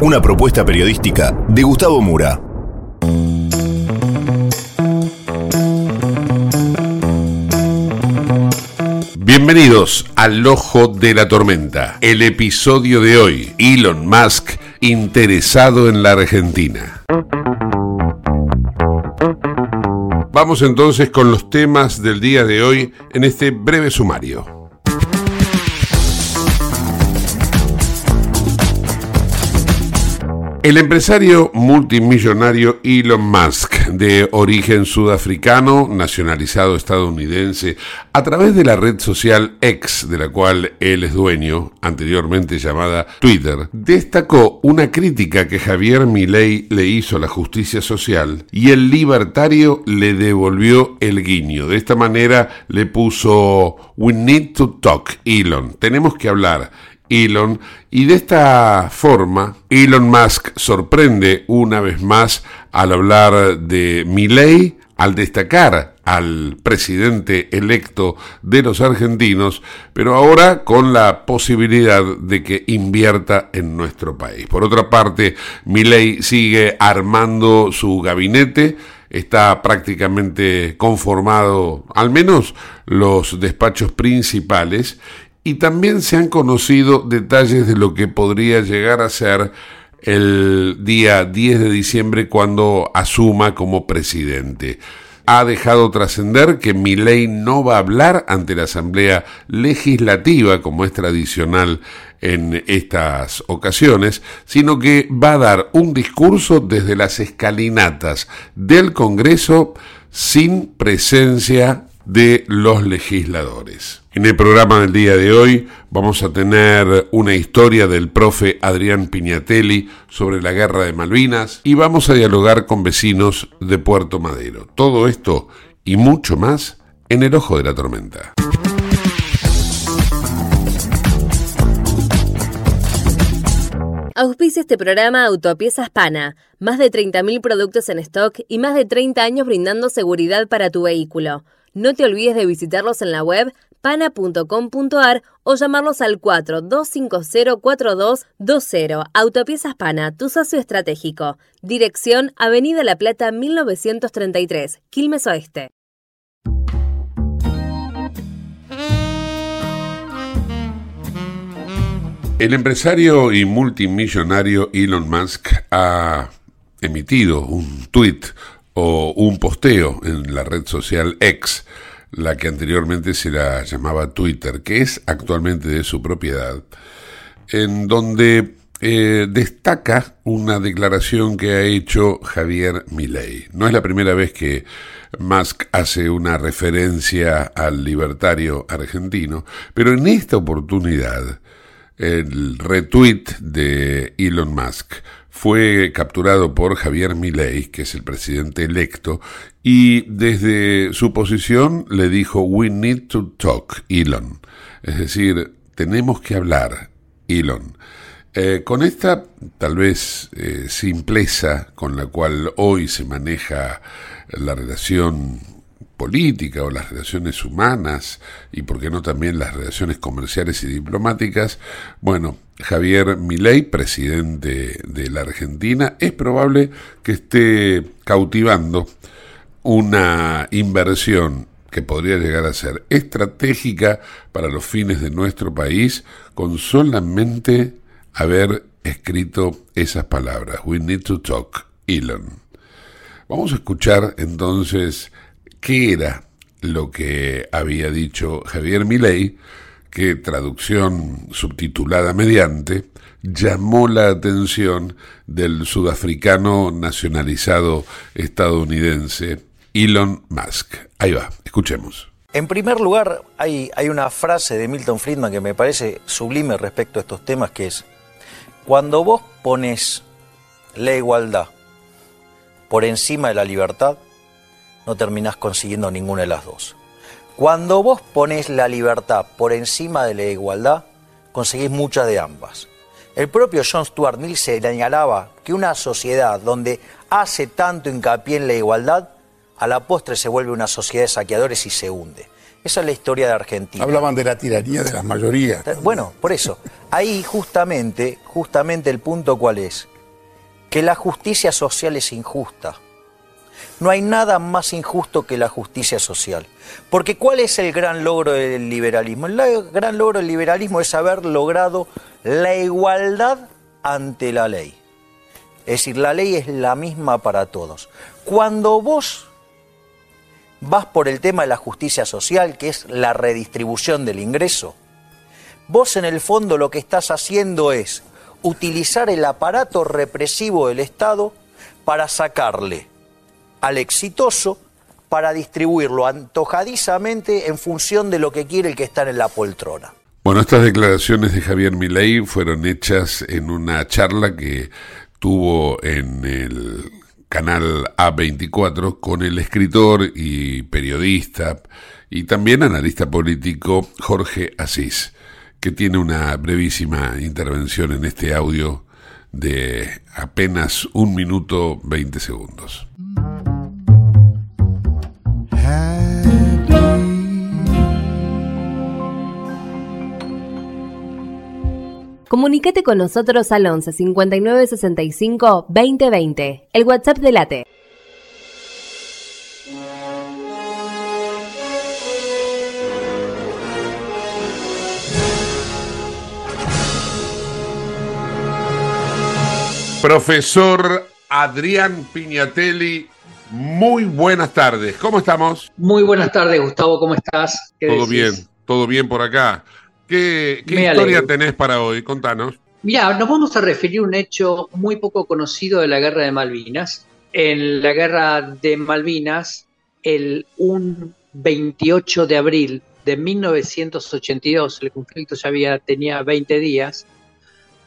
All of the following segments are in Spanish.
Una propuesta periodística de Gustavo Mura. Bienvenidos al Ojo de la Tormenta. El episodio de hoy, Elon Musk interesado en la Argentina. Vamos entonces con los temas del día de hoy en este breve sumario. El empresario multimillonario Elon Musk, de origen sudafricano, nacionalizado estadounidense, a través de la red social X, de la cual él es dueño, anteriormente llamada Twitter, destacó una crítica que Javier Milei le hizo a la justicia social y el libertario le devolvió el guiño. De esta manera le puso We need to talk, Elon. Tenemos que hablar. Elon y de esta forma Elon Musk sorprende una vez más al hablar de Milley, al destacar al presidente electo de los argentinos, pero ahora con la posibilidad de que invierta en nuestro país. Por otra parte, Milley sigue armando su gabinete, está prácticamente conformado, al menos los despachos principales, y también se han conocido detalles de lo que podría llegar a ser el día 10 de diciembre cuando asuma como presidente. Ha dejado trascender que Milei no va a hablar ante la Asamblea Legislativa como es tradicional en estas ocasiones, sino que va a dar un discurso desde las escalinatas del Congreso sin presencia de los legisladores. En el programa del día de hoy vamos a tener una historia del profe Adrián Piñatelli sobre la guerra de Malvinas y vamos a dialogar con vecinos de Puerto Madero. Todo esto y mucho más en el ojo de la tormenta. Auspicia este programa Autopiezas Pana. Más de 30.000 productos en stock y más de 30 años brindando seguridad para tu vehículo. No te olvides de visitarlos en la web pana.com.ar o llamarlos al 42504220. Autopiezas Pana, tu socio estratégico. Dirección Avenida La Plata 1933, Quilmes Oeste. El empresario y multimillonario Elon Musk ha emitido un tuit o un posteo en la red social X la que anteriormente se la llamaba Twitter, que es actualmente de su propiedad, en donde eh, destaca una declaración que ha hecho Javier Milei. No es la primera vez que Musk hace una referencia al libertario argentino, pero en esta oportunidad el retweet de Elon Musk fue capturado por Javier Milei, que es el presidente electo, y desde su posición le dijo, We need to talk, Elon. Es decir, tenemos que hablar, Elon. Eh, con esta tal vez eh, simpleza con la cual hoy se maneja la relación política o las relaciones humanas y por qué no también las relaciones comerciales y diplomáticas, bueno, Javier Milei, presidente de la Argentina, es probable que esté cautivando una inversión que podría llegar a ser estratégica para los fines de nuestro país con solamente haber escrito esas palabras. We need to talk, Elon. Vamos a escuchar entonces qué era lo que había dicho Javier Milei, que traducción subtitulada mediante llamó la atención del sudafricano nacionalizado estadounidense Elon Musk. Ahí va, escuchemos. En primer lugar, hay, hay una frase de Milton Friedman que me parece sublime respecto a estos temas, que es, cuando vos pones la igualdad por encima de la libertad, no terminás consiguiendo ninguna de las dos. Cuando vos pones la libertad por encima de la igualdad, conseguís muchas de ambas. El propio John Stuart Mill señalaba que una sociedad donde hace tanto hincapié en la igualdad, a la postre se vuelve una sociedad de saqueadores y se hunde. Esa es la historia de Argentina. Hablaban de la tiranía de las mayorías. Bueno, por eso. Ahí justamente, justamente el punto cuál es. Que la justicia social es injusta. No hay nada más injusto que la justicia social. Porque ¿cuál es el gran logro del liberalismo? El gran logro del liberalismo es haber logrado la igualdad ante la ley. Es decir, la ley es la misma para todos. Cuando vos vas por el tema de la justicia social, que es la redistribución del ingreso, vos en el fondo lo que estás haciendo es utilizar el aparato represivo del Estado para sacarle al exitoso para distribuirlo antojadizamente en función de lo que quiere el que está en la poltrona. Bueno, estas declaraciones de Javier Milei fueron hechas en una charla que tuvo en el canal A24 con el escritor y periodista y también analista político Jorge Asís, que tiene una brevísima intervención en este audio de apenas un minuto 20 segundos. Comunicate con nosotros al 11 59 65 20 20, el WhatsApp de Late. Profesor Adrián Piñatelli, muy buenas tardes. ¿Cómo estamos? Muy buenas tardes, Gustavo. ¿Cómo estás? Todo bien, todo bien por acá. ¿Qué, historia tenés para hoy? Contanos. Mira, nos vamos a referir a un hecho muy poco conocido de la guerra de Malvinas. En la guerra de Malvinas, el un 28 de abril de 1982, el conflicto ya había, tenía 20 días,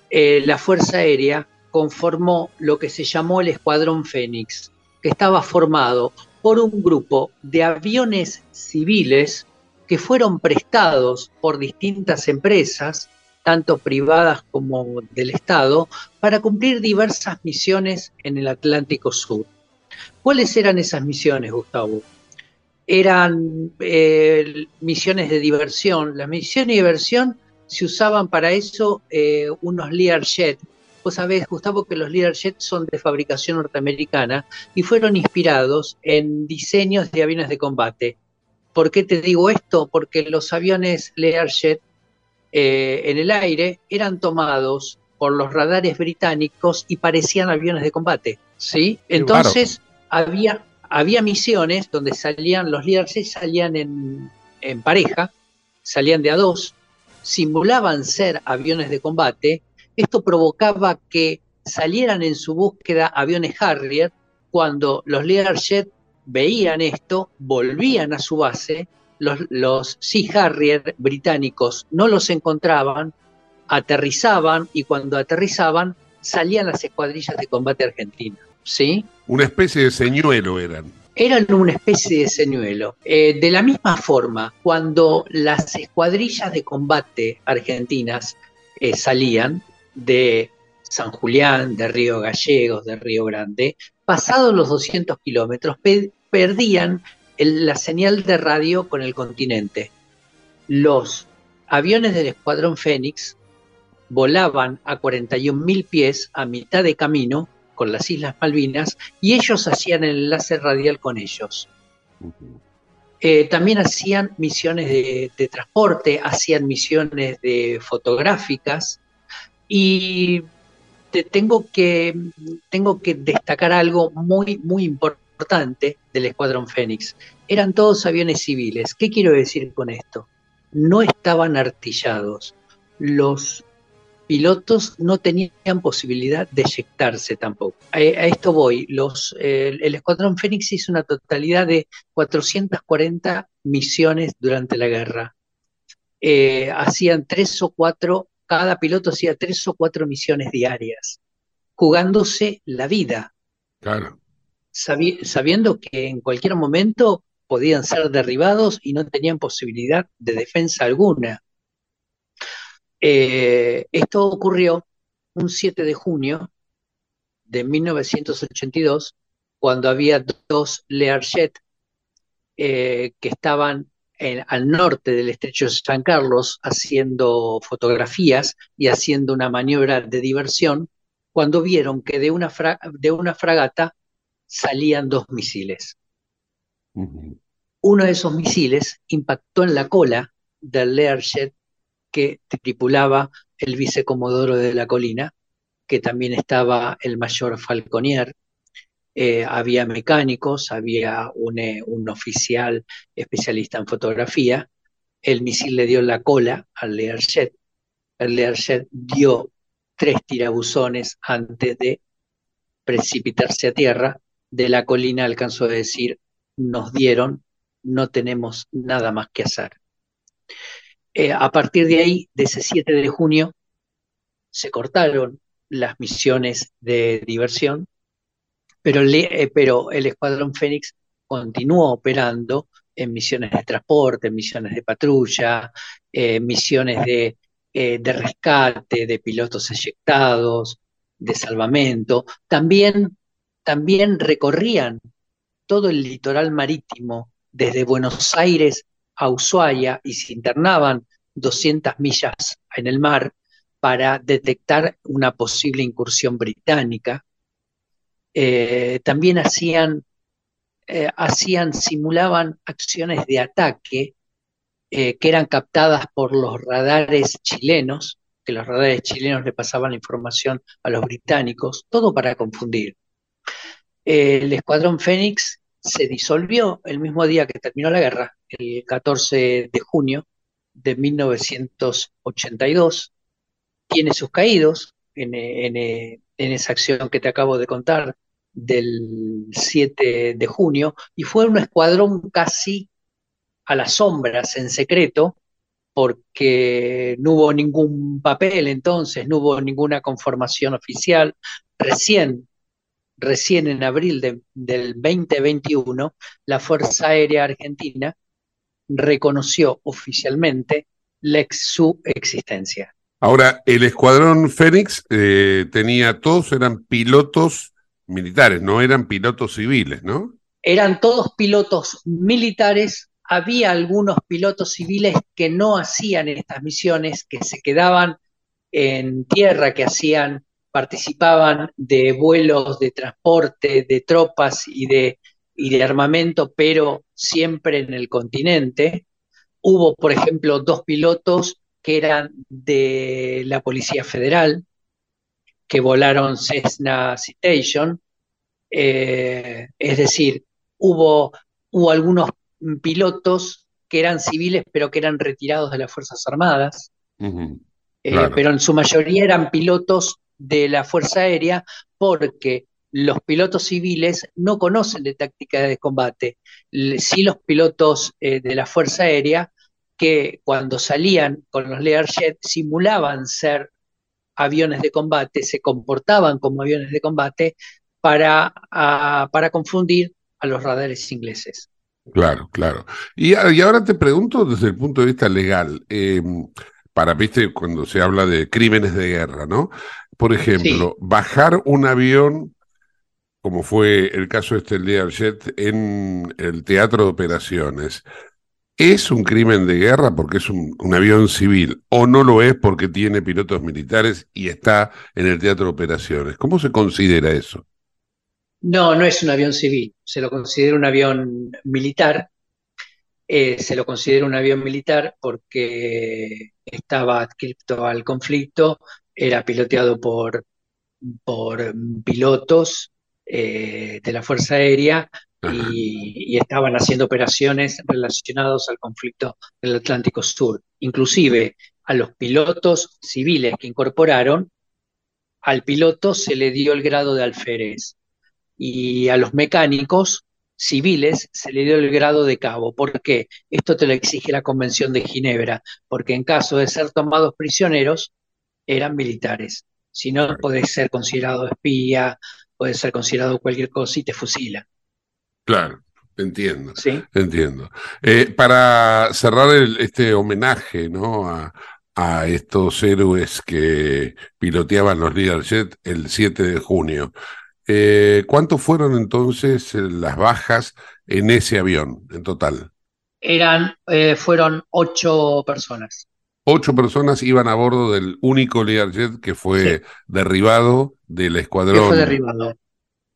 eh, la Fuerza Aérea conformó lo que se llamó el Escuadrón Fénix, que estaba formado por un grupo de aviones civiles que fueron prestados por distintas empresas, tanto privadas como del Estado, para cumplir diversas misiones en el Atlántico Sur. ¿Cuáles eran esas misiones, Gustavo? Eran eh, misiones de diversión. Las misiones de diversión se usaban para eso eh, unos Learjet. Vos sabés, Gustavo, que los Learjet son de fabricación norteamericana y fueron inspirados en diseños de aviones de combate. ¿Por qué te digo esto? Porque los aviones Learjet eh, en el aire eran tomados por los radares británicos y parecían aviones de combate, ¿sí? Entonces había, había misiones donde salían, los Learjet salían en, en pareja, salían de a dos, simulaban ser aviones de combate, esto provocaba que salieran en su búsqueda aviones Harrier cuando los Learjet veían esto, volvían a su base, los, los Sea Harrier británicos no los encontraban, aterrizaban y cuando aterrizaban salían las escuadrillas de combate argentinas. ¿sí? Una especie de señuelo eran. Eran una especie de señuelo. Eh, de la misma forma, cuando las escuadrillas de combate argentinas eh, salían de San Julián, de Río Gallegos, de Río Grande, pasados los 200 kilómetros, perdían la señal de radio con el continente. Los aviones del Escuadrón Fénix volaban a 41.000 pies a mitad de camino con las Islas Malvinas y ellos hacían el enlace radial con ellos. Eh, también hacían misiones de, transporte, hacían misiones de fotográficas y tengo, que, tengo que destacar algo muy, muy importante del Escuadrón Fénix. Eran todos aviones civiles. ¿Qué quiero decir con esto? No estaban artillados. Los pilotos no tenían posibilidad de eyectarse tampoco. A, esto voy. El Escuadrón Fénix hizo una totalidad de 440 misiones durante la guerra. Eh, hacían tres o cuatro, cada piloto hacía tres o cuatro misiones diarias, jugándose la vida. Claro. sabiendo que en cualquier momento podían ser derribados y no tenían posibilidad de defensa alguna. Eh, esto ocurrió un 7 de junio de 1982, cuando había dos Learjet eh, que estaban al norte del estrecho de San Carlos haciendo fotografías y haciendo una maniobra de diversión, cuando vieron que de una, de una fragata salían dos misiles. Uno de esos misiles impactó en la cola del Learjet que tripulaba el vicecomodoro de la colina, que también estaba el mayor Falconier. Eh, había mecánicos, había eh, un, oficial especialista en fotografía. El misil le dio la cola al Learjet. El Learjet dio tres tirabuzones antes de precipitarse a tierra. De la colina alcanzó a decir, nos dieron, no tenemos nada más que hacer. Eh, a partir de ahí, de ese 7 de junio, se cortaron las misiones de diversión, pero, eh, pero el Escuadrón Fénix continuó operando en misiones de transporte, misiones de patrulla, eh, misiones de, de, rescate, de pilotos eyectados, de salvamento. También, también recorrían todo el litoral marítimo, desde Buenos Aires a Ushuaia y se internaban 200 millas en el mar para detectar una posible incursión británica. Eh, también hacían, eh, hacían, simulaban acciones de ataque eh, que eran captadas por los radares chilenos, que los radares chilenos le pasaban la información a los británicos, todo para confundir. el escuadrón Fénix se disolvió el mismo día que terminó la guerra, el 14 de junio de 1982. Tiene sus caídos en, en, esa acción que te acabo de contar del 7 de junio y fue un escuadrón casi a las sombras, en secreto, porque no hubo ningún papel entonces, no hubo ninguna conformación oficial. Recién recién en abril del 2021, la Fuerza Aérea Argentina reconoció oficialmente su existencia. Ahora, el escuadrón Fénix eh, tenía, todos eran pilotos militares, no eran pilotos civiles, ¿no? Eran todos pilotos militares, había algunos pilotos civiles que no hacían estas misiones, que se quedaban en tierra, que hacían participaban de vuelos de transporte de tropas y de, y de armamento, pero siempre en el continente. Hubo, por ejemplo, dos pilotos que eran de la Policía Federal, que volaron Cessna Citation. Eh, es decir, hubo, hubo algunos pilotos que eran civiles, pero que eran retirados de las Fuerzas Armadas. Eh, pero en su mayoría eran pilotos de la Fuerza Aérea porque los pilotos civiles no conocen de táctica de combate. Sí los pilotos eh, de la Fuerza Aérea que cuando salían con los Learjet simulaban ser aviones de combate, se comportaban como aviones de combate para, para confundir a los radares ingleses. Claro, claro. Y, ahora te pregunto desde el punto de vista legal, em, para, viste, cuando se habla de crímenes de guerra, ¿no? Por ejemplo, bajar un avión, como fue el caso este el de Jet, en el teatro de operaciones, ¿es un crimen de guerra porque es un, avión civil o no lo es porque tiene pilotos militares y está en el teatro de operaciones? ¿Cómo se considera eso? No, no es un avión civil, se lo considera un avión militar. Eh, se lo considera un avión militar porque estaba adscrito al conflicto, era piloteado por, por pilotos eh, de la Fuerza Aérea y, estaban haciendo operaciones relacionadas al conflicto del Atlántico Sur. Inclusive a los pilotos civiles que incorporaron, al piloto se le dio el grado de alférez y a los mecánicos civiles se le dio el grado de cabo. ¿Por qué? Esto te lo exige la Convención de Ginebra, porque en caso de ser tomados prisioneros, eran militares. Si no, puede ser considerado espía, puede ser considerado cualquier cosa y te fusila. Claro, entiendo. Sí. Entiendo. Eh, para cerrar este homenaje ¿no? a, a estos héroes que piloteaban los Learjet el 7 de junio. Eh, ¿Cuántos fueron entonces eh, las bajas en ese avión en total? Eran, eh, fueron ocho personas. Ocho personas iban a bordo del único Learjet que fue derribado del escuadrón. fue derribado.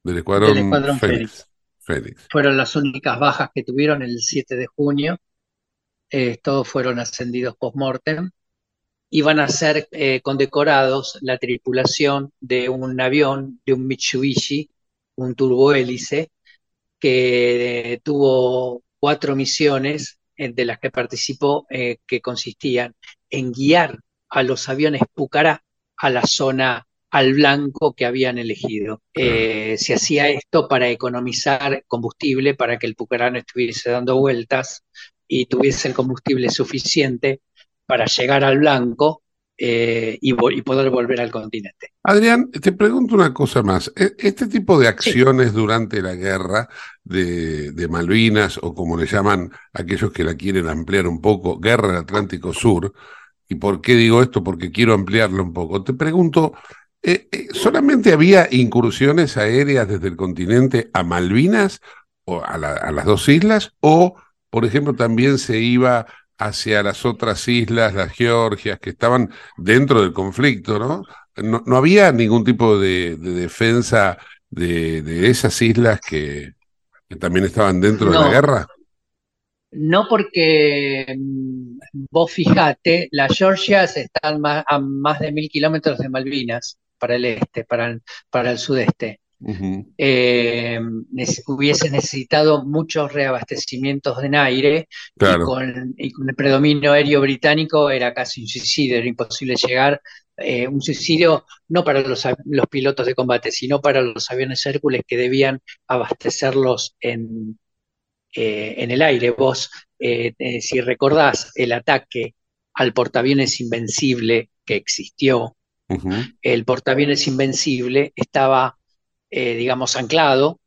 Del escuadrón, Félix. Fueron las únicas bajas que tuvieron el 7 de junio. todos fueron ascendidos post-mortem iban a ser eh, condecorados la tripulación de un avión, de un Mitsubishi, un turbohélice, que eh, tuvo cuatro misiones eh, de las que participó, que consistían en guiar a los aviones Pucará a la zona al blanco que habían elegido. se hacía esto para economizar combustible, para que el Pucará no estuviese dando vueltas y tuviese el combustible suficiente para llegar al blanco eh, y, poder volver al continente. Adrián, te pregunto una cosa más. E, este tipo de acciones durante la guerra de, Malvinas, o como le llaman aquellos que la quieren ampliar un poco, Guerra del Atlántico Sur, ¿y por qué digo esto? Porque quiero ampliarlo un poco. Te pregunto, eh, eh, ¿solamente había incursiones aéreas desde el continente a Malvinas, o a las dos islas, o, por ejemplo, también se iba hacia las otras islas, las Georgias, que estaban dentro del conflicto, ¿no? No, había ningún tipo de, defensa de, esas islas que, también estaban dentro de la guerra. No, porque mm, vos fijate, las Georgias están a más de mil kilómetros de Malvinas para el este, para para el sudeste. Eh, hubiese necesitado muchos reabastecimientos en aire y, con, el predominio aéreo británico era casi un suicidio, era imposible llegar. Eh, un suicidio no para los, pilotos de combate, sino para los aviones Hércules que debían abastecerlos en, eh, en el aire. Vos, si recordás el ataque al portaaviones Invencible que existió, el portaaviones Invencible estaba eh, digamos, anclado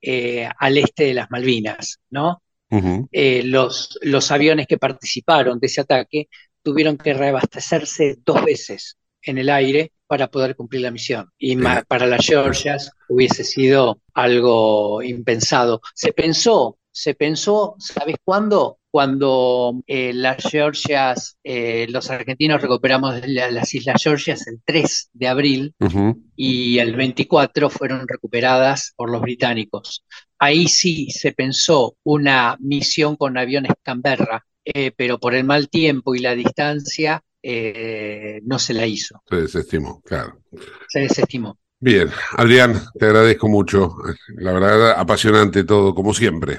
eh, al este de las Malvinas, ¿no? Eh, los, los aviones que participaron de ese ataque tuvieron que reabastecerse dos veces en el aire para poder cumplir la misión. Y para las Georgias hubiese sido algo impensado. Se pensó, se pensó, ¿sabes cuándo? cuando eh, las Georgias, eh, los argentinos recuperamos las Islas Georgias el 3 de abril y el 24 fueron recuperadas por los británicos. Ahí sí se pensó una misión con aviones Canberra, eh, pero por el mal tiempo y la distancia no se la hizo. Se desestimó, claro. Se desestimó. Bien, Adrián, te agradezco mucho. La verdad, apasionante todo, como siempre.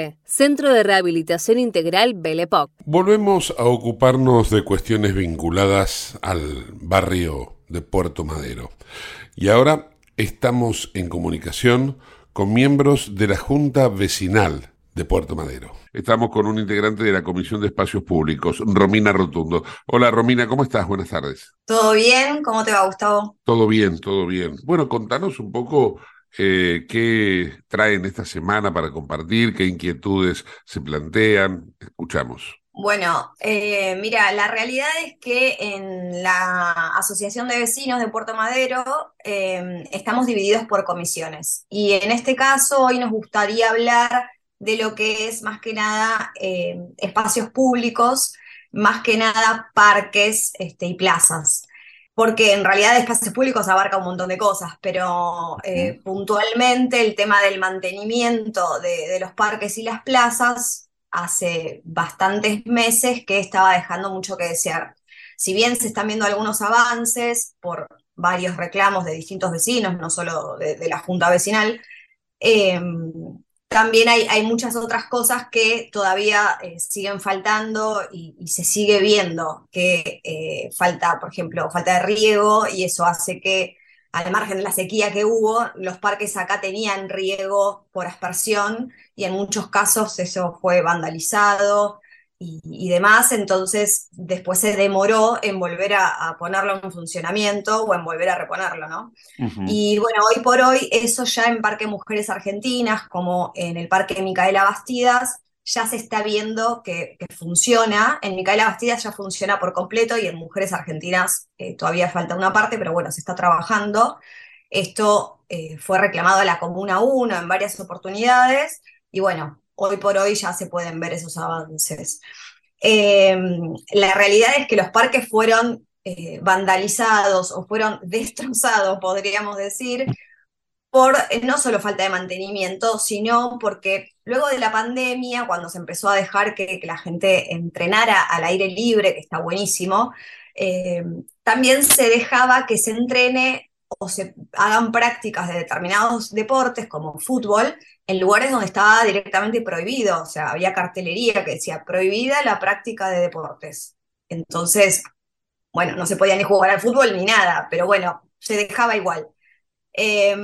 Centro de Rehabilitación Integral Belepoc. Volvemos a ocuparnos de cuestiones vinculadas al barrio de Puerto Madero. Y ahora estamos en comunicación con miembros de la Junta Vecinal de Puerto Madero. Estamos con un integrante de la Comisión de Espacios Públicos, Romina Rotundo. Hola Romina, ¿cómo estás? Buenas tardes. ¿Todo bien? ¿Cómo te va, Gustavo? Todo bien, todo bien. Bueno, contanos un poco eh, qué traen esta semana para compartir, qué inquietudes se plantean. Escuchamos. Bueno, eh, mira, la realidad es que en la Asociación de Vecinos de Puerto Madero eh, estamos divididos por comisiones. Y en este caso, hoy nos gustaría hablar de lo que es más que nada eh, espacios públicos, más que nada parques este, y plazas porque en realidad espacios públicos abarca un montón de cosas, pero eh, puntualmente el tema del mantenimiento de, de, los parques y las plazas hace bastantes meses que estaba dejando mucho que desear. Si bien se están viendo algunos avances por varios reclamos de distintos vecinos, no solo de, de la Junta Vecinal, eh, también hay, muchas otras cosas que todavía eh, siguen faltando y, y, se sigue viendo que eh, falta, por ejemplo, falta de riego y eso hace que, al margen de la sequía que hubo, los parques acá tenían riego por aspersión y en muchos casos eso fue vandalizado y, y demás, entonces después se demoró en volver a, a, ponerlo en funcionamiento o en volver a reponerlo, ¿no? Uh -huh. Y bueno, hoy por hoy eso ya en Parque Mujeres Argentinas, como en el Parque Micaela Bastidas, ya se está viendo que, que funciona. En Micaela Bastidas ya funciona por completo y en Mujeres Argentinas eh, todavía falta una parte, pero bueno, se está trabajando. Esto eh, fue reclamado a la Comuna 1 en varias oportunidades y bueno, hoy por hoy ya se pueden ver esos avances. Eh, la realidad es que los parques fueron eh, vandalizados o fueron destrozados, podríamos decir, por eh, no solo falta de mantenimiento, sino porque luego de la pandemia, cuando se empezó a dejar que, que la gente entrenara al aire libre, que está buenísimo, también se dejaba que se entrene o se hagan prácticas de determinados deportes como fútbol en lugares donde estaba directamente prohibido, o sea, había cartelería que decía prohibida la práctica de deportes. Entonces, bueno, no se podía ni jugar al fútbol ni nada, pero bueno, se dejaba igual. Eh,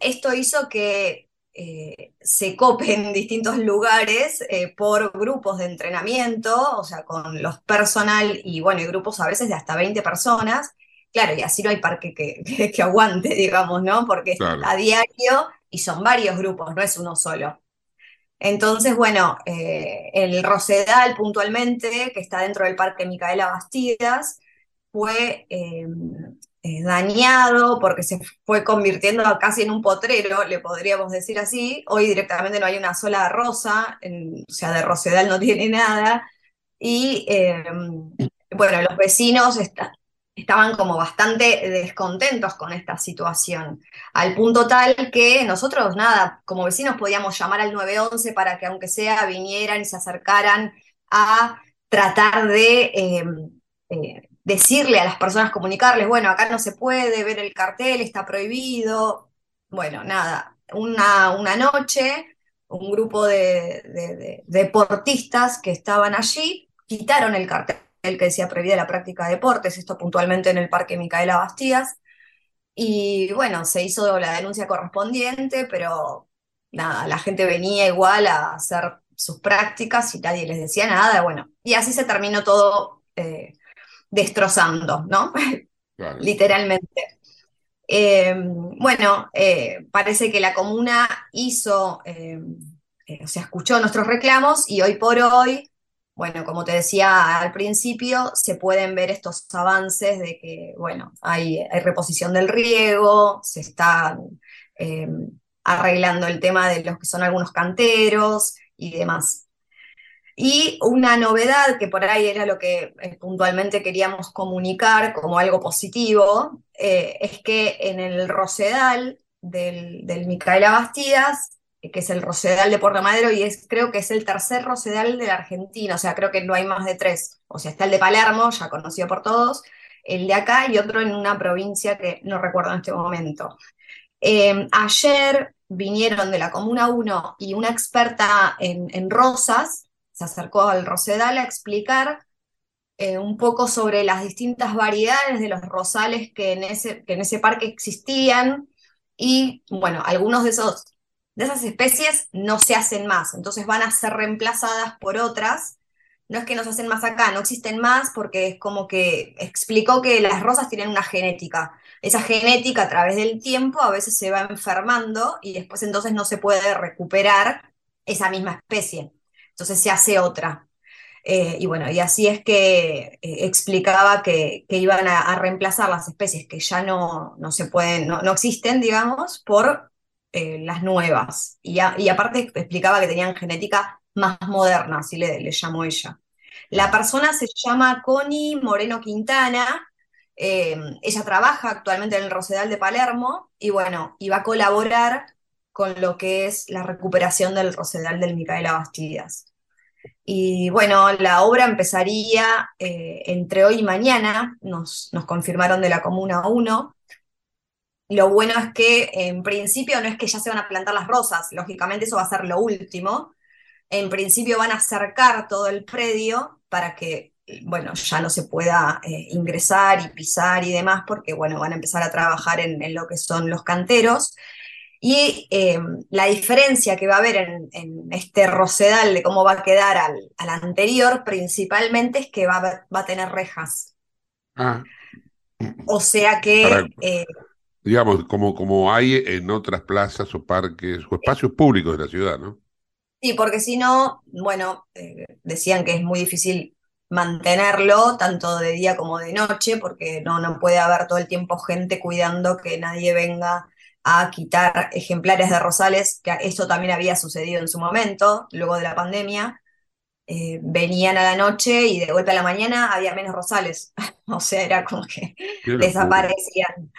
esto hizo que eh, se copen distintos lugares eh, por grupos de entrenamiento, o sea, con los personal y bueno, y grupos a veces de hasta 20 personas, claro, y así no hay parque que, que, que aguante, digamos, ¿no? Porque Claro. a diario y son varios grupos, no es uno solo. Entonces, bueno, eh, el Rosedal puntualmente, que está dentro del Parque Micaela Bastidas, fue eh, eh, dañado porque se fue convirtiendo casi en un potrero, le podríamos decir así. Hoy directamente no hay una sola rosa, en- o sea, de Rosedal no tiene nada. Y bueno, los vecinos esta- estaban como bastante descontentos con esta situación, al punto tal que nosotros, nada, como vecinos podíamos llamar al 911 para que aunque sea vinieran y se acercaran a tratar de eh, eh, decirle a las personas, comunicarles, bueno, acá no se puede ver el cartel, está prohibido. Bueno, nada, una, una noche, un grupo de deportistas que estaban allí quitaron el cartel que decía prohibida la práctica de deportes, esto puntualmente en el Parque Micaela Bastías, y bueno, se hizo la denuncia correspondiente, pero nada, la gente venía igual a hacer sus prácticas y nadie les decía nada, bueno, y así se terminó todo eh, destrozando, ¿no? Claro. Literalmente. Eh, bueno, eh, parece que la comuna hizo, eh, eh, o sea, escuchó nuestros reclamos y hoy por hoy, bueno, como te decía al principio, se pueden ver estos avances de que, bueno, hay, reposición del riego, se está eh, arreglando el tema de los que son algunos canteros y demás. Y una novedad que por ahí era lo que eh, puntualmente queríamos comunicar como algo positivo, eh, es que en el Rosedal del, del Micaela Bastidas, que es el Rosedal de Puerto Madero, y es, creo que es el tercer Rosedal de la Argentina, o sea, creo que no hay más de tres. O sea, está el de Palermo, ya conocido por todos, el de acá y otro en una provincia que no recuerdo en este momento. Eh, ayer vinieron de la Comuna 1 y una experta en, en rosas se acercó al Rosedal a explicar eh, un poco sobre las distintas variedades de los rosales que en ese, que en ese parque existían y bueno, algunos de esos de esas especies no se hacen más, entonces van a ser reemplazadas por otras. No es que no se hacen más acá, no existen más porque es como que explicó que las rosas tienen una genética. Esa genética a través del tiempo a veces se va enfermando y después entonces no se puede recuperar esa misma especie. Entonces se hace otra. Eh, y bueno, y así es que eh, explicaba que, que iban a, a reemplazar las especies que ya no, no se pueden, no, no existen, digamos, por eh, las nuevas. Y, y aparte explicaba que tenían genética más moderna, así le, le llamó ella. La persona se llama Connie Moreno Quintana. eh, ella trabaja actualmente en el Rosedal de Palermo y bueno, y va a colaborar con lo que es la recuperación del Rosedal del Micaela Bastidas. Y bueno, la obra empezaría eh, entre hoy y mañana, nos, nos confirmaron de la Comuna 1. Lo bueno es que en principio no es que ya se van a plantar las rosas, lógicamente eso va a ser lo último. En principio van a cercar todo el predio para que, bueno, ya no se pueda eh, ingresar y pisar y demás, porque, bueno, van a empezar a trabajar en, en lo que son los canteros. Y eh, la diferencia que va a haber en, en este rosedal de cómo va a quedar al, al anterior, principalmente es que va va a tener rejas. Ah, O sea que eh, digamos, como, como hay en otras plazas o parques o espacios públicos de la ciudad, ¿no? Sí, porque si no, bueno, eh, decían que es muy difícil mantenerlo tanto de día como de noche, porque no, no puede haber todo el tiempo gente cuidando que nadie venga a quitar ejemplares de rosales, que esto también había sucedido en su momento, luego de la pandemia. Eh, venían a la noche y de golpe a la mañana había menos rosales. O sea, era como que desaparecían.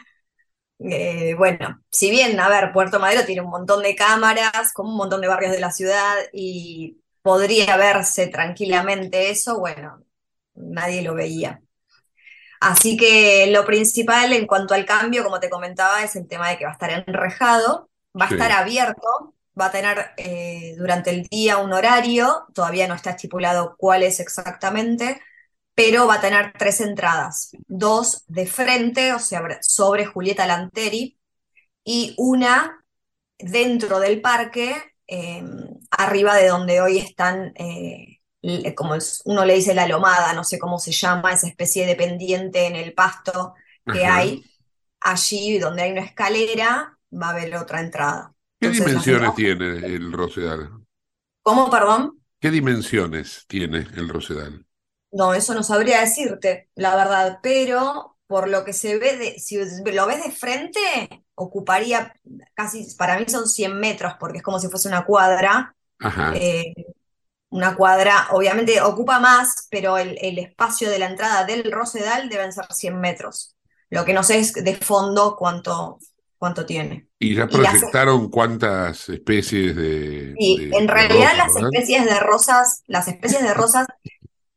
Eh, bueno, si bien, a ver, Puerto Madero tiene un montón de cámaras, como un montón de barrios de la ciudad y podría verse tranquilamente eso, bueno, nadie lo veía. Así que lo principal en cuanto al cambio, como te comentaba, es el tema de que va a estar enrejado, va a estar abierto, va a tener eh, durante el día un horario, todavía no está estipulado cuál es exactamente, pero va a tener tres entradas, dos de frente, o sea, sobre Julieta Lanteri, y una dentro del parque, eh, arriba de donde hoy están, eh, como uno le dice la lomada, no sé cómo se llama, esa especie de pendiente en el pasto que Ajá. hay, allí donde hay una escalera va a haber otra entrada. ¿Qué Entonces, dimensiones tiene el Rosedal? ¿Cómo, perdón? ¿Qué dimensiones tiene el Rosedal? No, eso no sabría decirte, la verdad, pero por lo que se ve, de, si lo ves de frente, ocuparía casi, para mí son 100 metros, porque es como si fuese una cuadra. Ajá. Eh, una cuadra, obviamente ocupa más, pero el, el espacio de la entrada del Rosedal deben ser 100 metros. Lo que no sé es de fondo cuánto, cuánto tiene. ¿Y ya y las- proyectaron cuántas especies de, en de realidad rosas, las verdad? especies de rosas, las especies de rosas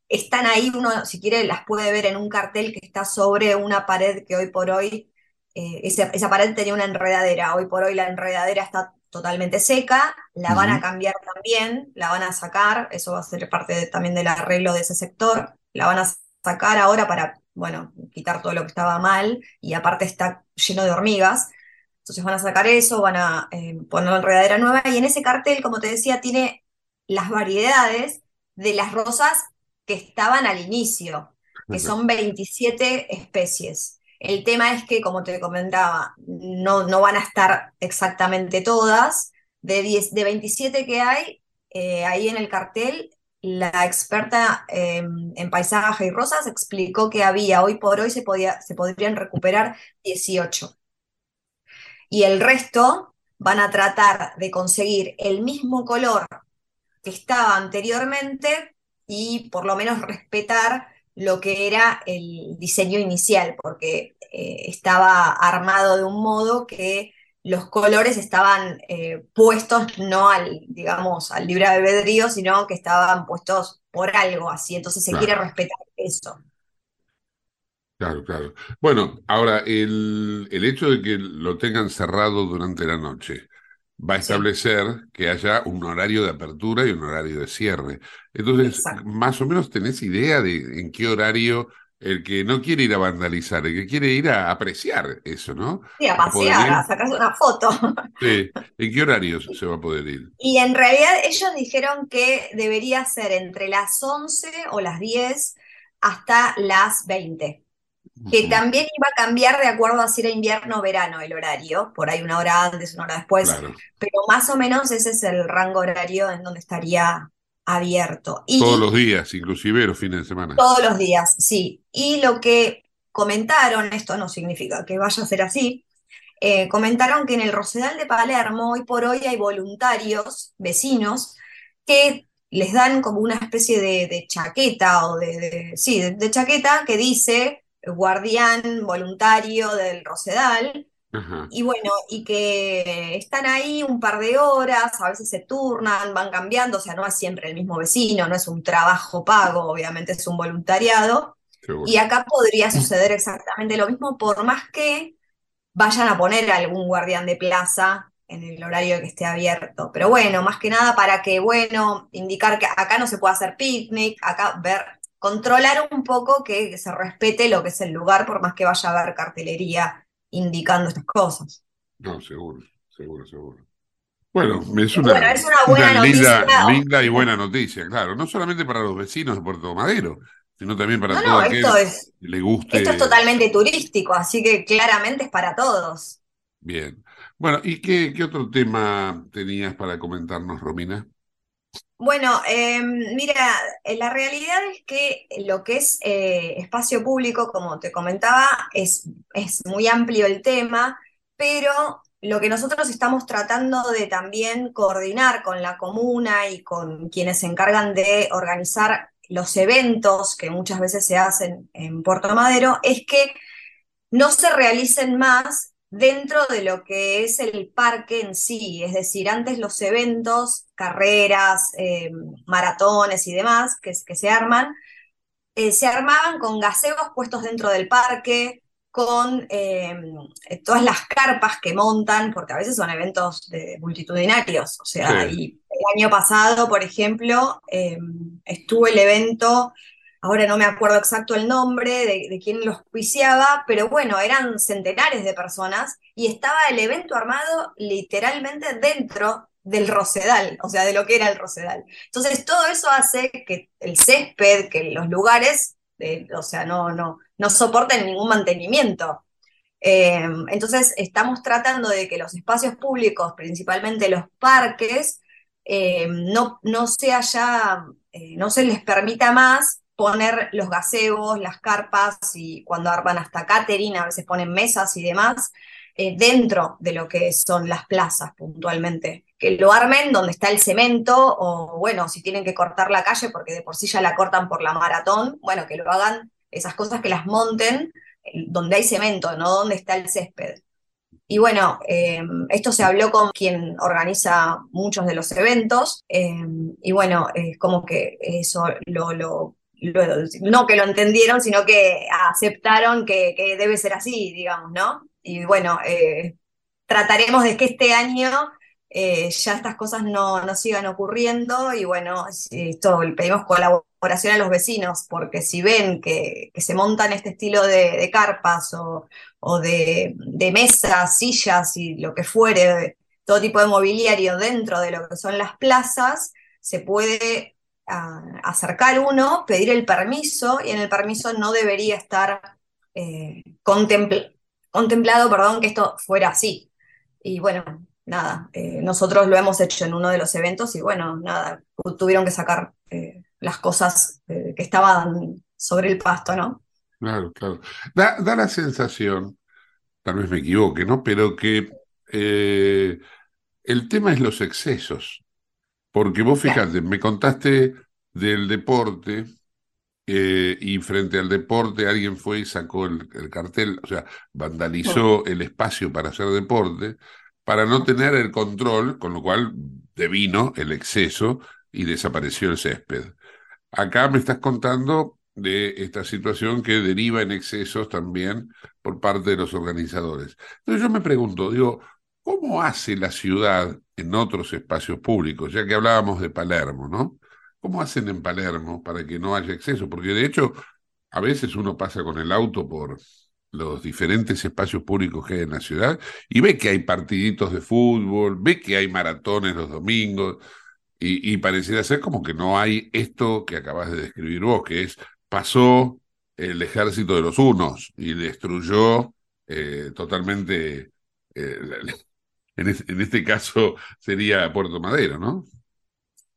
están ahí, uno si quiere las puede ver en un cartel que está sobre una pared que hoy por hoy, eh, esa, esa pared tenía una enredadera, hoy por hoy la enredadera está totalmente seca, la van a cambiar también, la van a sacar, eso va a ser parte de- también del arreglo de ese sector, la van a sacar ahora para, bueno, quitar todo lo que estaba mal y aparte está lleno de hormigas. Entonces van a sacar eso, van a eh, poner la enredadera nueva y en ese cartel, como te decía, tiene las variedades de las rosas que estaban al inicio, que son 27 especies. El tema es que, como te comentaba, no, no van a estar exactamente todas. De, 10 de 27 que hay, eh, ahí en el cartel, la experta eh, en paisaje y rosas explicó que había, hoy por hoy se podía, se podrían recuperar 18 y el resto van a tratar de conseguir el mismo color que estaba anteriormente y por lo menos respetar lo que era el diseño inicial, porque eh, estaba armado de un modo que los colores estaban eh, puestos no al, digamos, al libre albedrío, sino que estaban puestos por algo así, entonces se Claro. quiere respetar eso. Claro, claro. Bueno, ahora, el, el hecho de que lo tengan cerrado durante la noche va a Sí. establecer que haya un horario de apertura y un horario de cierre. Entonces, Exacto. más o menos tenés idea de en qué horario el que no quiere ir a vandalizar, el que quiere ir a apreciar eso, ¿no? Sí, a ¿Va a poder pasear, a sacarse una foto. Sí. ¿En qué horarios se va a poder ir? Y en realidad ellos dijeron que debería ser entre las 11 o las 10 hasta las 20, que también iba a cambiar de acuerdo a si era invierno o verano el horario, por ahí una hora antes, una hora después, Claro. pero más o menos ese es el rango horario en donde estaría abierto. Y Todos los días, inclusive los fines de semana. todos los días, sí. Y lo que comentaron, esto no significa que vaya a ser así, eh, comentaron que en el Rosedal de Palermo hoy por hoy hay voluntarios, vecinos, que les dan como una especie de, de chaqueta o de, de- sí, de, de chaqueta que dice guardián voluntario del Rosedal. Ajá. Y bueno, y que están ahí un par de horas, a veces se turnan, van cambiando, o sea, no es siempre el mismo vecino, no es un trabajo pago, obviamente es un voluntariado. Y acá podría suceder exactamente lo mismo, por más que vayan a poner algún guardián de plaza en el horario que esté abierto. Pero bueno, más que nada para que, bueno, indicar que acá no se puede hacer picnic, acá ver, controlar un poco que se respete lo que es el lugar, por más que vaya a haber cartelería indicando estas cosas. No, seguro, seguro, seguro. Bueno, es una, bueno, es una buena una linda, noticia. linda y buena noticia, claro. No solamente para los vecinos de Puerto Madero, sino también para No, todo no, aquel esto es, que le guste. esto es totalmente turístico, así que claramente es para todos. Bien. Bueno, ¿y qué, qué otro tema tenías para comentarnos, Romina? Bueno, eh, mira, eh, la realidad es que lo que es eh, espacio público, como te comentaba, es, es muy amplio el tema, pero lo que nosotros estamos tratando de también coordinar con la comuna y con quienes se encargan de organizar los eventos que muchas veces se hacen en Puerto Madero es que no se realicen más dentro de lo que es el parque en sí. Es decir, antes los eventos, carreras, eh, maratones y demás que, que se arman, eh, se armaban con gazebos puestos dentro del parque, con eh, todas las carpas que montan, porque a veces son eventos de, multitudinarios. O sea, Sí. y el año pasado, por ejemplo, eh, estuvo el evento ahora no me acuerdo exacto el nombre de, quién lo auspiciaba, pero bueno, eran centenares de personas y estaba el evento armado literalmente dentro del Rosedal, o sea, de lo que era el Rosedal. Entonces, todo eso hace que el césped, que los lugares, eh, o sea, no, no, no soporten ningún mantenimiento. Eh, entonces, estamos tratando de que los espacios públicos, principalmente los parques, eh, no, no, sea ya, eh, no se les permita más poner los gazebos, las carpas y cuando arman hasta catering, a veces ponen mesas y demás, dentro de lo que son las plazas puntualmente. Que lo armen donde está el cemento o bueno, si tienen que cortar la calle porque de por sí ya la cortan por la maratón, bueno, que lo hagan, esas cosas que las monten donde hay cemento, no donde está el césped. Y bueno, eh, esto se habló con quien organiza muchos de los eventos, eh, y bueno, es como que eso lo, no que lo entendieron, sino que aceptaron que, debe ser así, digamos, ¿no? Y bueno, eh, trataremos de que este año ya estas cosas no, no, sigan ocurriendo y bueno, esto pedimos colaboración oración a los vecinos, porque si ven que, se montan este estilo de, carpas o, de, mesas, sillas y lo que fuere, todo tipo de mobiliario dentro de lo que son las plazas, se puede ah, acercar uno, pedir el permiso y en el permiso no debería estar eh, contemplado perdón, que esto fuera así. Y bueno, nada, eh, nosotros lo hemos hecho en uno de los eventos y bueno, nada, tuvieron que sacar eh, las cosas que estaban sobre el pasto, ¿no? Claro, claro. Da, la sensación, tal vez me equivoque, ¿no? Pero que el tema es los excesos. Porque vos fíjate, me contaste del deporte eh, y frente al deporte alguien fue y sacó el, cartel, o sea, vandalizó el espacio para hacer deporte, para no tener el control, con lo cual devino el exceso y desapareció el césped. Acá me estás contando de esta situación que deriva en excesos también por parte de los organizadores. Entonces yo me pregunto, digo, ¿cómo hace la ciudad en otros espacios públicos? Ya que hablábamos de Palermo, ¿no? ¿Cómo hacen en Palermo para que no haya exceso? Porque de hecho, a veces uno pasa con el auto por los diferentes espacios públicos que hay en la ciudad y ve que hay partiditos de fútbol, ve que hay maratones los domingos, y, pareciera ser como que no hay esto que acabas de describir vos, que es pasó el ejército de los unos y destruyó eh, totalmente, eh, en, en, este caso sería Puerto Madero, ¿no?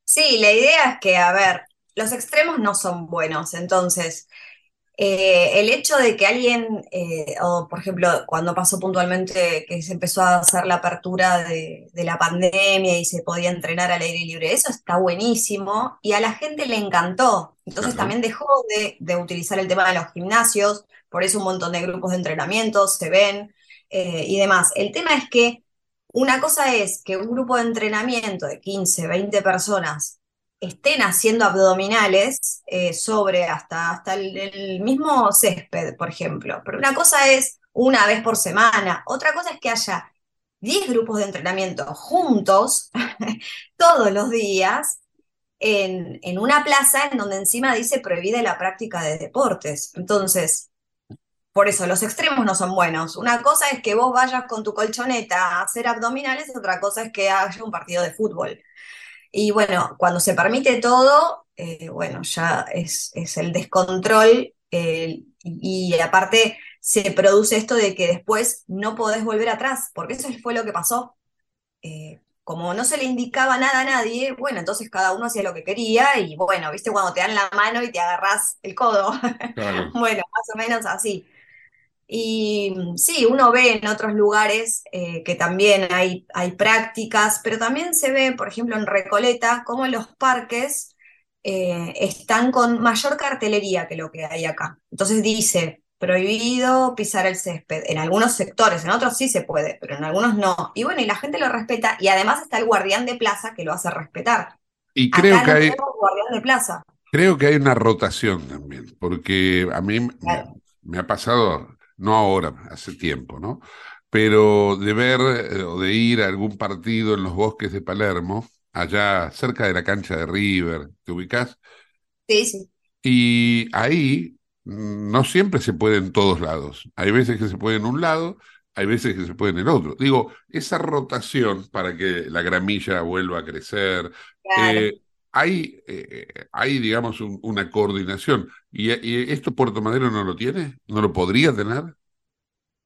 Sí, la idea es que, a ver, los extremos no son buenos, entonces eh, el hecho de que alguien, eh, o por ejemplo, cuando pasó puntualmente que se empezó a hacer la apertura de, la pandemia y se podía entrenar al aire libre, eso está buenísimo y a la gente le encantó. Entonces también dejó de, utilizar el tema de los gimnasios, por eso un montón de grupos de entrenamiento se ven eh, y demás. El tema es que una cosa es que un grupo de entrenamiento de 15, 20 personas estén haciendo abdominales eh, sobre hasta, hasta el, mismo césped, por ejemplo. Pero una cosa es una vez por semana, otra cosa es que haya 10 grupos de entrenamiento juntos todos los días en, en, una plaza en donde encima dice prohibida la práctica de deportes. Entonces, por eso los extremos no son buenos. Una cosa es que vos vayas con tu colchoneta a hacer abdominales, otra cosa es que haya un partido de fútbol. Y bueno, cuando se permite todo, eh, bueno, ya es, el descontrol y, aparte se produce esto de que después no podés volver atrás, porque eso fue lo que pasó. Eh, como no se le indicaba nada a nadie, bueno, entonces cada uno hacía lo que quería y bueno, viste cuando te dan la mano y te agarras el codo. bueno, más o menos así. Y mm, sí, uno ve en otros lugares eh, que también hay, hay prácticas, pero también se ve, por ejemplo, en Recoleta, cómo los parques eh, están con mayor cartelería que lo que hay acá. Entonces dice, prohibido pisar el césped. En algunos sectores, en otros sí se puede, pero en algunos no. Y bueno, y la gente lo respeta, y además está el guardián de plaza que lo hace respetar. Y creo que hay... guardián de plaza. Creo que hay una rotación también, porque a mí me ha pasado no ahora, hace tiempo, ¿no? Pero de ver eh, o de ir a algún partido en los bosques de Palermo, allá cerca de la cancha de River, ¿te ubicas? Sí, sí. Y ahí mm, no siempre se puede en todos lados. Hay veces que se puede en un lado, hay veces que se puede en el otro. Digo, esa rotación para que la gramilla vuelva a crecer, eh, hay, eh, hay digamos, una coordinación. ¿Y, ¿Y, esto Puerto Madero no lo tiene? ¿No lo podría tener?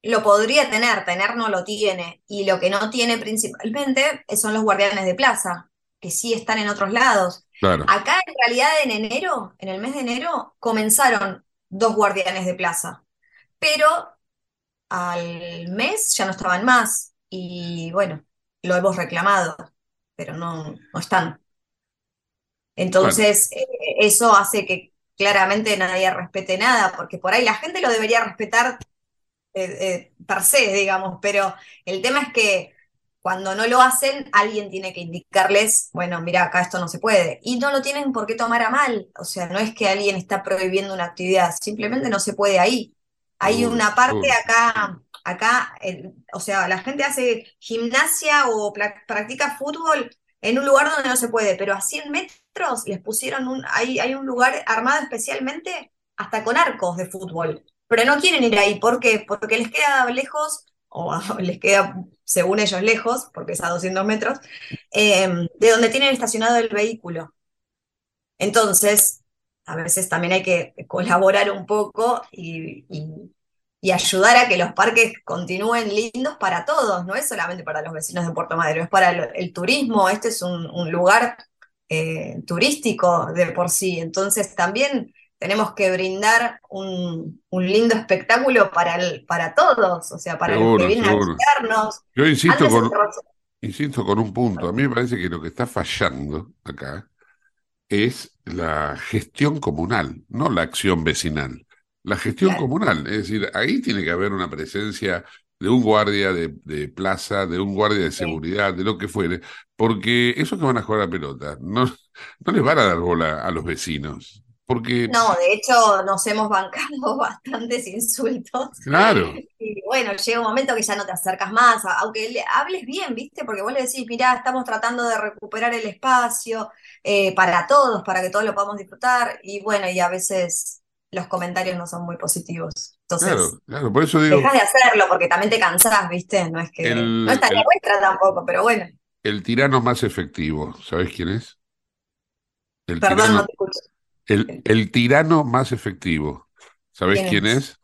Lo podría tener, tener no lo tiene. Y lo que no tiene principalmente son los guardianes de plaza, que sí están en otros lados. Claro. Acá en realidad en enero, en el mes de enero, comenzaron dos guardianes de plaza, pero al mes ya no estaban más. Y bueno, lo hemos reclamado, pero no, no están. Entonces, eh, eso hace que claramente nadie respete nada, porque por ahí la gente lo debería respetar eh, eh, per se, digamos, pero el tema es que cuando no lo hacen, alguien tiene que indicarles, bueno, mira, acá esto no se puede. Y no lo tienen por qué tomar a mal, o sea, no es que alguien está prohibiendo una actividad, simplemente no se puede ahí. Hay una parte acá, acá, o sea, la gente hace gimnasia o practica fútbol en un lugar donde no se puede, pero a 100 metros les pusieron un, hay, hay un lugar armado especialmente hasta con arcos de fútbol, pero no quieren ir ahí, ¿por qué? Porque les queda lejos, o les queda, según ellos, lejos, porque es a 200 metros, em, de donde tienen estacionado el vehículo. Entonces, a veces también hay que colaborar un poco y, y ayudar a que los parques continúen lindos para todos, no es solamente para los vecinos de Puerto Madero, es para el, turismo, este es un, lugar eh, turístico de por sí, entonces también tenemos que brindar un, lindo espectáculo para, el, para todos, o sea, para los que vienen a visitarnos. Yo insisto con, insisto con un punto, a mí me parece que lo que está fallando acá es la gestión comunal, no la acción vecinal la gestión comunal. Es decir, ahí tiene que haber una presencia de un guardia de, plaza, de un guardia de seguridad, de lo que fuere, porque esos que van a jugar a pelota no, no les van a dar bola a los vecinos. Porque... No, de hecho nos hemos bancado bastantes insultos. Claro. Y bueno, llega un momento que ya no te acercas más, aunque le hables bien, ¿viste? Porque vos le decís, mirá, estamos tratando de recuperar el espacio eh, para todos, para que todos lo podamos disfrutar. Y bueno, y a veces los comentarios no son muy positivos. Entonces, claro, claro, por eso digo. Dejas de hacerlo porque también te cansás, ¿viste? No es que. no está la vuestra tampoco, pero bueno. El tirano más efectivo, ¿sabes quién es? El Perdón, tirano, no te escucho. El, el, tirano más efectivo, ¿sabes quién, es?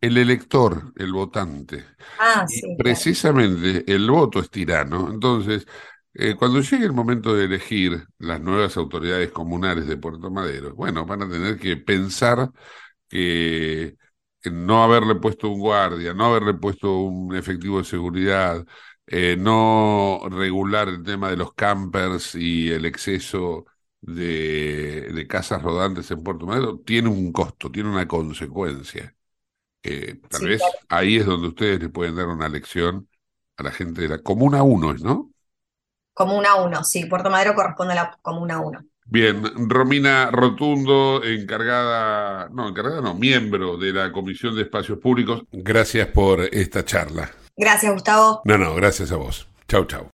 El elector, el votante. Ah, sí. precisamente el voto es tirano. Entonces, eh, cuando llegue el momento de elegir las nuevas autoridades comunales de Puerto Madero, bueno, van a tener que pensar que no haberle puesto un guardia, no haberle puesto un efectivo de seguridad, eh, no regular el tema de los campers y el exceso de, casas rodantes en Puerto Madero, tiene un costo, tiene una consecuencia. tal vez ahí es donde ustedes le pueden dar una lección a la gente de la Comuna 1, ¿no? Comuna 1, sí, Puerto Madero corresponde a la Comuna 1. Bien, Romina Rotundo, encargada, no, encargada no, miembro de la Comisión de Espacios Públicos, gracias por esta charla. Gracias, Gustavo. No, no, gracias a vos. Chau, chau.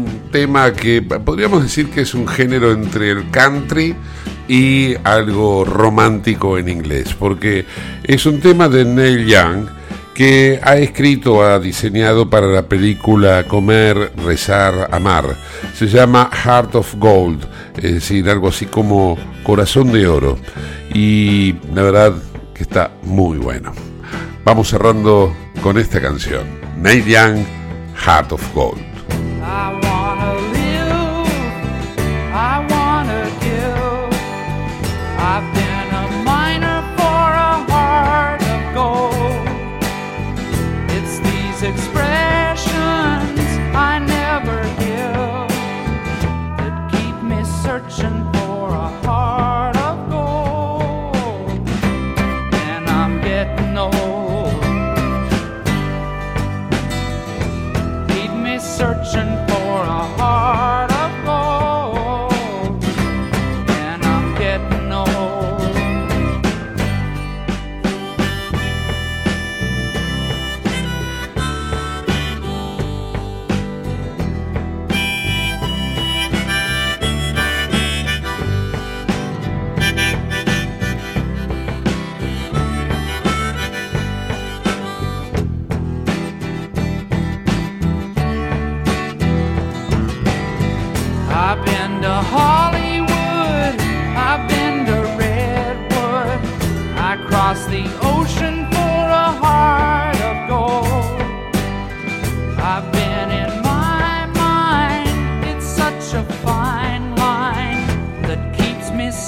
tema que podríamos decir que es un género entre el country y algo romántico en inglés, porque es un tema de Neil Young que ha escrito, ha diseñado para la película Comer, Rezar, Amar. Se llama Heart of Gold, es decir, algo así como Corazón de Oro. Y la verdad que está muy bueno. Vamos cerrando con esta canción. Neil Young, Heart of Gold.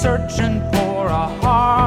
searching for a heart.